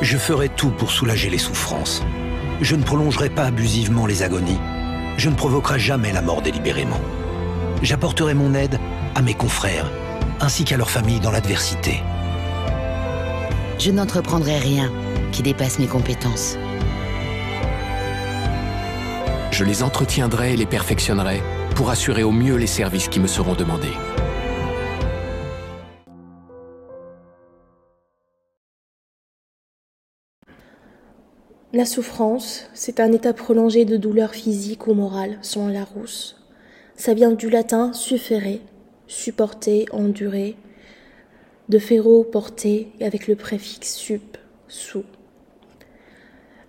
Je ferai tout pour soulager les souffrances. Je ne prolongerai pas abusivement les agonies. Je ne provoquerai jamais la mort délibérément. J'apporterai mon aide à mes confrères, ainsi qu'à leurs familles dans l'adversité. Je n'entreprendrai rien qui dépasse mes compétences. Je les entretiendrai et les perfectionnerai pour assurer au mieux les services qui me seront demandés. La souffrance, c'est un état prolongé de douleur physique ou morale, selon Larousse. Ça vient du latin suffere, supporter, endurer, de ferro porter, avec le préfixe sup, sous.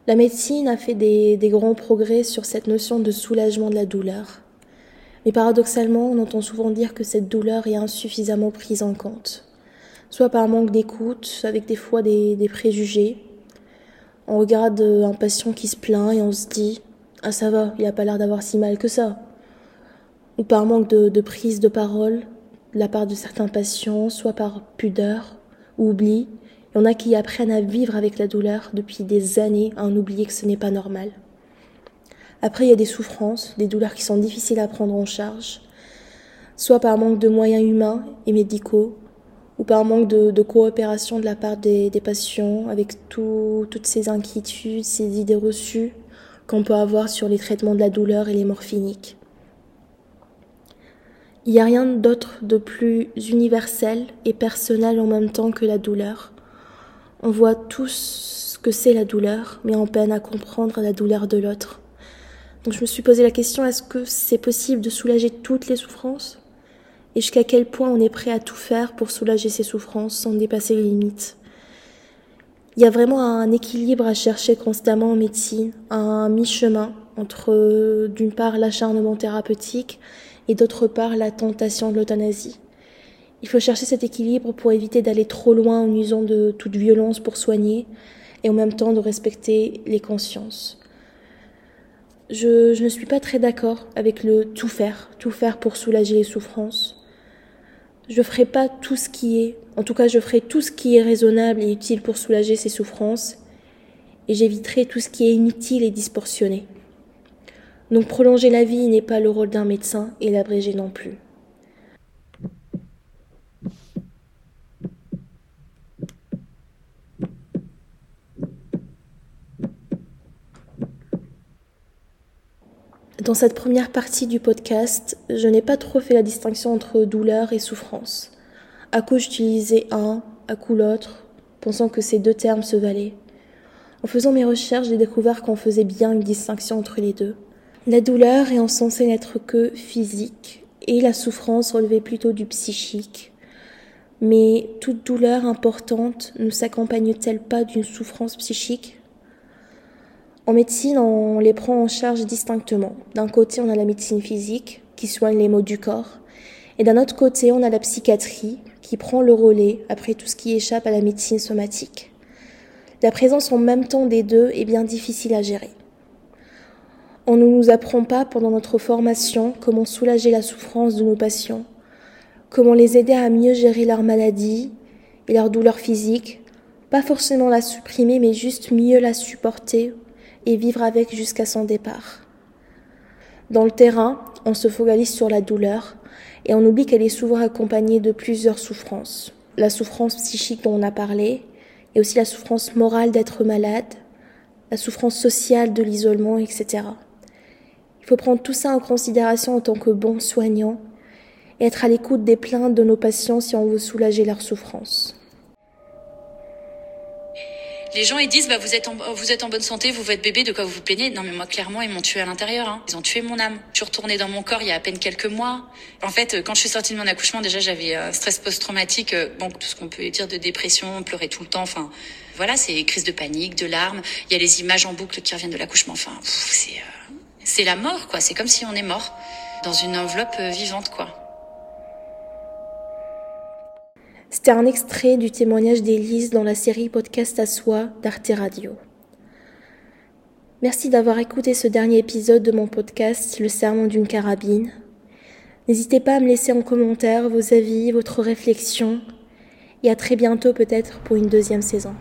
La médecine a fait des, grands progrès sur cette notion de soulagement de la douleur. Mais paradoxalement, on entend souvent dire que cette douleur est insuffisamment prise en compte, soit par manque d'écoute, avec des fois des préjugés, on regarde un patient qui se plaint et on se dit Ah, ça va, il a pas l'air d'avoir si mal que ça. Ou par manque de, prise de parole de la part de certains patients, soit par pudeur ou oubli. Il y en a qui apprennent à vivre avec la douleur depuis des années, à en oublier que ce n'est pas normal. Après, il y a des souffrances, des douleurs qui sont difficiles à prendre en charge, soit par manque de moyens humains et médicaux, ou par manque de, coopération de la part des, patients avec toutes ces inquiétudes, ces idées reçues qu'on peut avoir sur les traitements de la douleur et les morphiniques. Il n'y a rien d'autre de plus universel et personnel en même temps que la douleur. On voit tous ce que c'est la douleur, mais on peine à comprendre la douleur de l'autre. Donc je me suis posé la question, est-ce que c'est possible de soulager toutes les souffrances? Et jusqu'à quel point on est prêt à tout faire pour soulager ses souffrances sans dépasser les limites. Il y a vraiment un équilibre à chercher constamment en médecine, un mi-chemin entre d'une part l'acharnement thérapeutique et d'autre part la tentation de l'euthanasie. Il faut chercher cet équilibre pour éviter d'aller trop loin en usant de toute violence pour soigner et en même temps de respecter les consciences. Je, je ne suis pas très d'accord avec le tout faire, tout faire pour soulager les souffrances je ferai pas tout ce qui est, en tout cas je ferai tout ce qui est raisonnable et utile pour soulager ses souffrances, et j'éviterai tout ce qui est inutile et disproportionné. Donc prolonger la vie n'est pas le rôle d'un médecin et l'abréger non plus. Dans cette première partie du podcast, je n'ai pas trop fait la distinction entre douleur et souffrance. À coup j'utilisais un, à coup l'autre, pensant que ces deux termes se valaient. En faisant mes recherches, j'ai découvert qu'on faisait bien une distinction entre les deux. La douleur est censée n'être que physique et la souffrance relevait plutôt du psychique. Mais toute douleur importante ne s'accompagne-t-elle pas d'une souffrance psychique? En médecine, on les prend en charge distinctement. D'un côté, on a la médecine physique, qui soigne les maux du corps, et d'un autre côté, on a la psychiatrie, qui prend le relais après tout ce qui échappe à la médecine somatique. La présence en même temps des deux est bien difficile à gérer. On ne nous apprend pas pendant notre formation comment soulager la souffrance de nos patients, comment les aider à mieux gérer leur maladie et leur douleur physique, pas forcément la supprimer, mais juste mieux la supporter et vivre avec jusqu'à son départ. Dans le terrain, on se focalise sur la douleur et on oublie qu'elle est souvent accompagnée de plusieurs souffrances. La souffrance psychique dont on a parlé, et aussi la souffrance morale d'être malade, la souffrance sociale de l'isolement, etc. Il faut prendre tout ça en considération en tant que bon soignant et être à l'écoute des plaintes de nos patients si on veut soulager leur souffrance les gens ils disent bah vous êtes en, vous êtes en bonne santé, vous votre bébé, de quoi vous vous plaignez Non mais moi clairement ils m'ont tué à l'intérieur. Hein. Ils ont tué mon âme. Je suis retournée dans mon corps il y a à peine quelques mois. En fait, quand je suis sortie de mon accouchement, déjà j'avais un stress post-traumatique, euh, bon tout ce qu'on peut dire de dépression, pleurer tout le temps. Enfin voilà, c'est crise de panique, de larmes. Il y a les images en boucle qui reviennent de l'accouchement. Enfin c'est euh, c'est la mort quoi. C'est comme si on est mort dans une enveloppe euh, vivante quoi. C'était un extrait du témoignage d'Élise dans la série Podcast à soi d'Arte Radio. Merci d'avoir écouté ce dernier épisode de mon podcast Le serment d'une carabine. N'hésitez pas à me laisser en commentaire vos avis, votre réflexion et à très bientôt peut-être pour une deuxième saison.